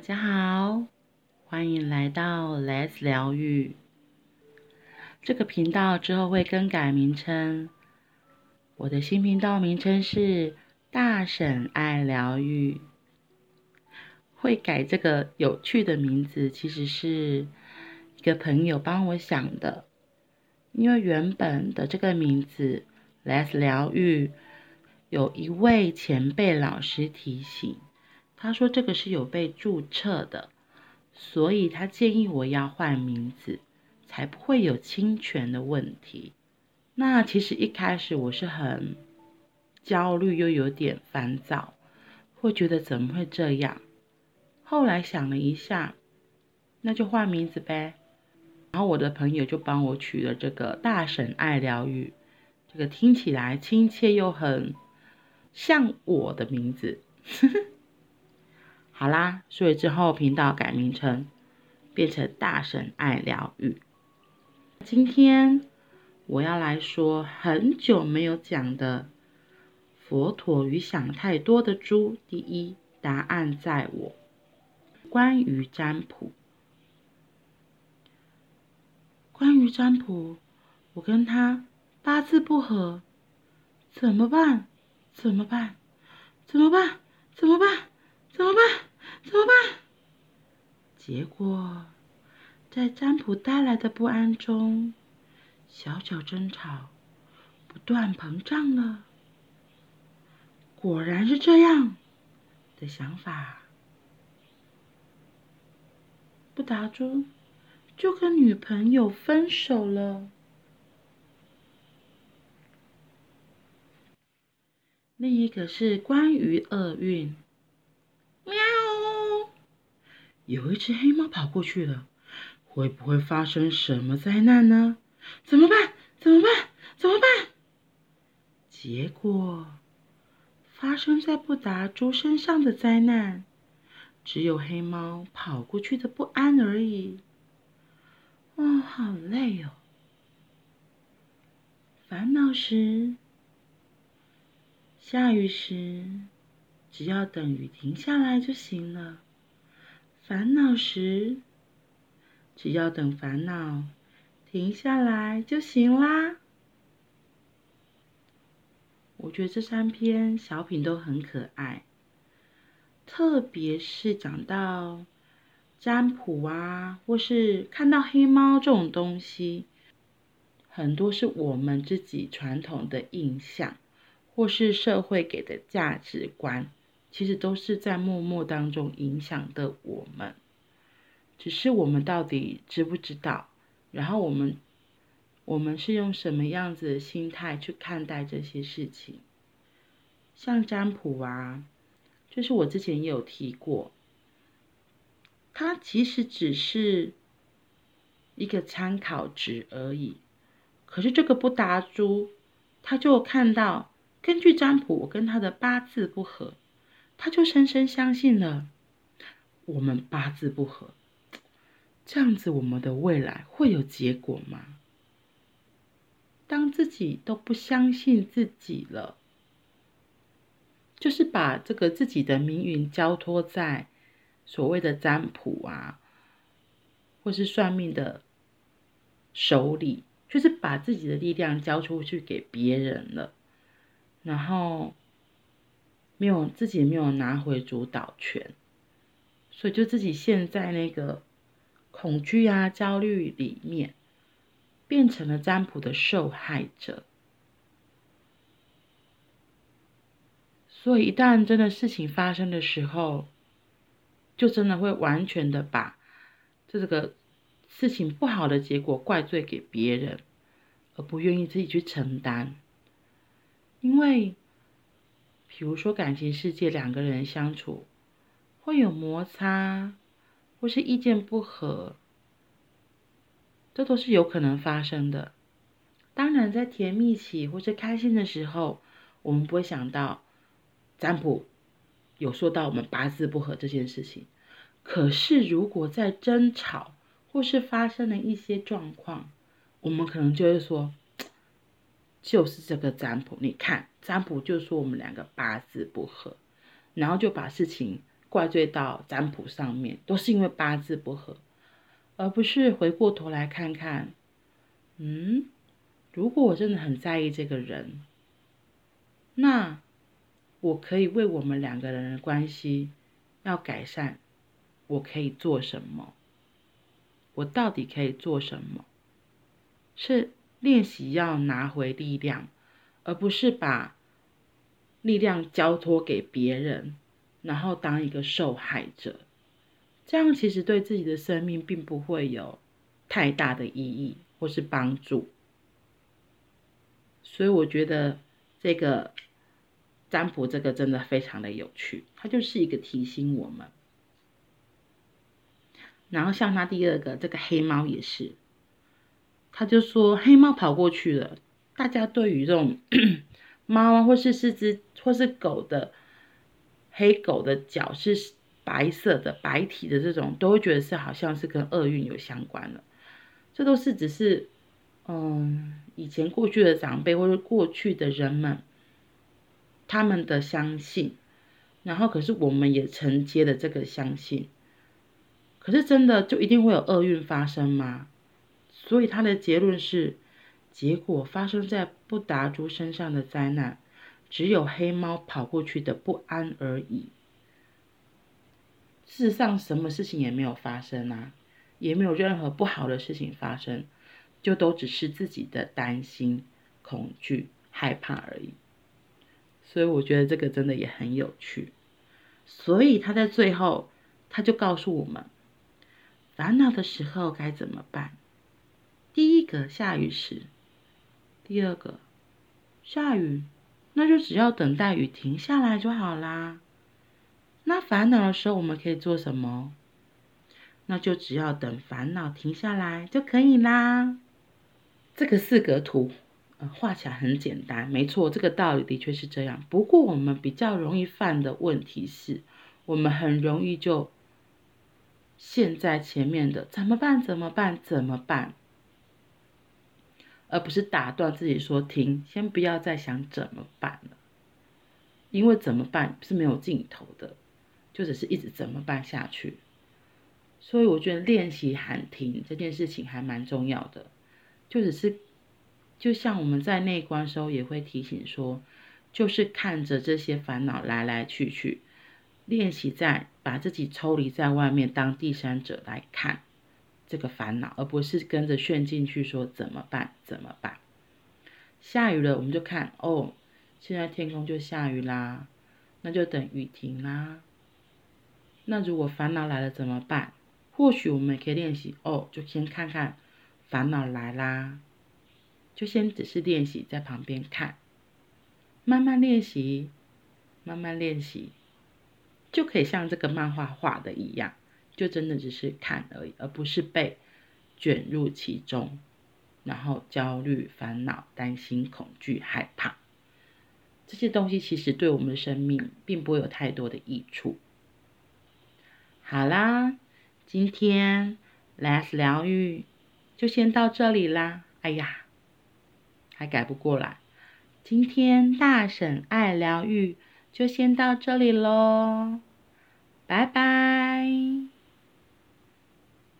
大家好，欢迎来到 Let's 疗愈。这个频道之后会更改名称，我的新频道名称是大婶爱疗愈。会改这个有趣的名字，其实是一个朋友帮我想的，因为原本的这个名字 Let's 疗愈，有一位前辈老师提醒。他说这个是有被注册的，所以他建议我要换名字，才不会有侵权的问题。那其实一开始我是很焦虑又有点烦躁，会觉得怎么会这样？后来想了一下，那就换名字呗。然后我的朋友就帮我取了这个“大婶爱疗愈”，这个听起来亲切又很像我的名字。好啦，所以之后频道改名称，变成大神爱疗愈。今天我要来说很久没有讲的佛陀与想太多的猪。第一，答案在我。关于占卜，关于占卜，我跟他八字不合，怎么办？怎么办？怎么办？怎么办？怎么办？怎么办？结果，在占卜带来的不安中，小小争吵不断膨胀了。果然是这样的想法，不打住，就跟女朋友分手了。另一个是关于厄运。有一只黑猫跑过去了，会不会发生什么灾难呢？怎么办？怎么办？怎么办？结果发生在不达猪身上的灾难，只有黑猫跑过去的不安而已。哦，好累哦！烦恼时，下雨时，只要等雨停下来就行了。烦恼时，只要等烦恼停下来就行啦。我觉得这三篇小品都很可爱，特别是讲到占卜啊，或是看到黑猫这种东西，很多是我们自己传统的印象，或是社会给的价值观。其实都是在默默当中影响的我们，只是我们到底知不知道？然后我们，我们是用什么样子的心态去看待这些事情？像占卜啊，就是我之前也有提过，它其实只是一个参考值而已。可是这个不达猪，他就看到，根据占卜，我跟他的八字不合。他就深深相信了，我们八字不合，这样子我们的未来会有结果吗？当自己都不相信自己了，就是把这个自己的命运交托在所谓的占卜啊，或是算命的手里，就是把自己的力量交出去给别人了，然后。没有自己没有拿回主导权，所以就自己陷在那个恐惧啊、焦虑里面，变成了占卜的受害者。所以一旦真的事情发生的时候，就真的会完全的把这个事情不好的结果怪罪给别人，而不愿意自己去承担，因为。比如说，感情世界两个人相处会有摩擦，或是意见不合，这都是有可能发生的。当然，在甜蜜期或是开心的时候，我们不会想到占卜有说到我们八字不合这件事情。可是，如果在争吵或是发生了一些状况，我们可能就会说。就是这个占卜，你看占卜就说我们两个八字不合，然后就把事情怪罪到占卜上面，都是因为八字不合，而不是回过头来看看，嗯，如果我真的很在意这个人，那我可以为我们两个人的关系要改善，我可以做什么？我到底可以做什么？是练习要拿回力量，而不是把力量交托给别人，然后当一个受害者。这样其实对自己的生命并不会有太大的意义或是帮助。所以我觉得这个占卜这个真的非常的有趣，它就是一个提醒我们。然后像他第二个这个黑猫也是，他就说黑猫跑过去了。大家对于这种 猫啊，或是四只或是狗的黑狗的脚是白色的白体的这种，都会觉得是好像是跟厄运有相关的。这都是只是嗯，以前过去的长辈或者过去的人们他们的相信，然后可是我们也承接了这个相信。可是真的就一定会有厄运发生吗？所以他的结论是，结果发生在布达猪身上的灾难，只有黑猫跑过去的不安而已。事实上，什么事情也没有发生啊，也没有任何不好的事情发生，就都只是自己的担心、恐惧、害怕而已。所以我觉得这个真的也很有趣。所以他在最后，他就告诉我们。烦恼的时候该怎么办？第一个，下雨时；第二个，下雨，那就只要等待雨停下来就好啦。那烦恼的时候我们可以做什么？那就只要等烦恼停下来就可以啦。这个四格图，呃，画起来很简单，没错，这个道理的确是这样。不过我们比较容易犯的问题是，我们很容易就。陷在前面的怎么办？怎么办？怎么办？而不是打断自己说停，先不要再想怎么办了，因为怎么办是没有尽头的，就只是一直怎么办下去。所以我觉得练习喊停这件事情还蛮重要的，就只是就像我们在内观时候也会提醒说，就是看着这些烦恼来来去去。练习在把自己抽离在外面，当第三者来看这个烦恼，而不是跟着陷进去说怎么办？怎么办？下雨了，我们就看哦，现在天空就下雨啦，那就等雨停啦。那如果烦恼来了怎么办？或许我们也可以练习哦，就先看看烦恼来啦，就先只是练习在旁边看，慢慢练习，慢慢练习。就可以像这个漫画画的一样，就真的只是看而已，而不是被卷入其中，然后焦虑、烦恼、担心、恐惧、害怕这些东西，其实对我们的生命并不会有太多的益处。好啦，今天 Let's 疗愈就先到这里啦。哎呀，还改不过来，今天大婶爱疗愈。就先到这里喽，拜拜。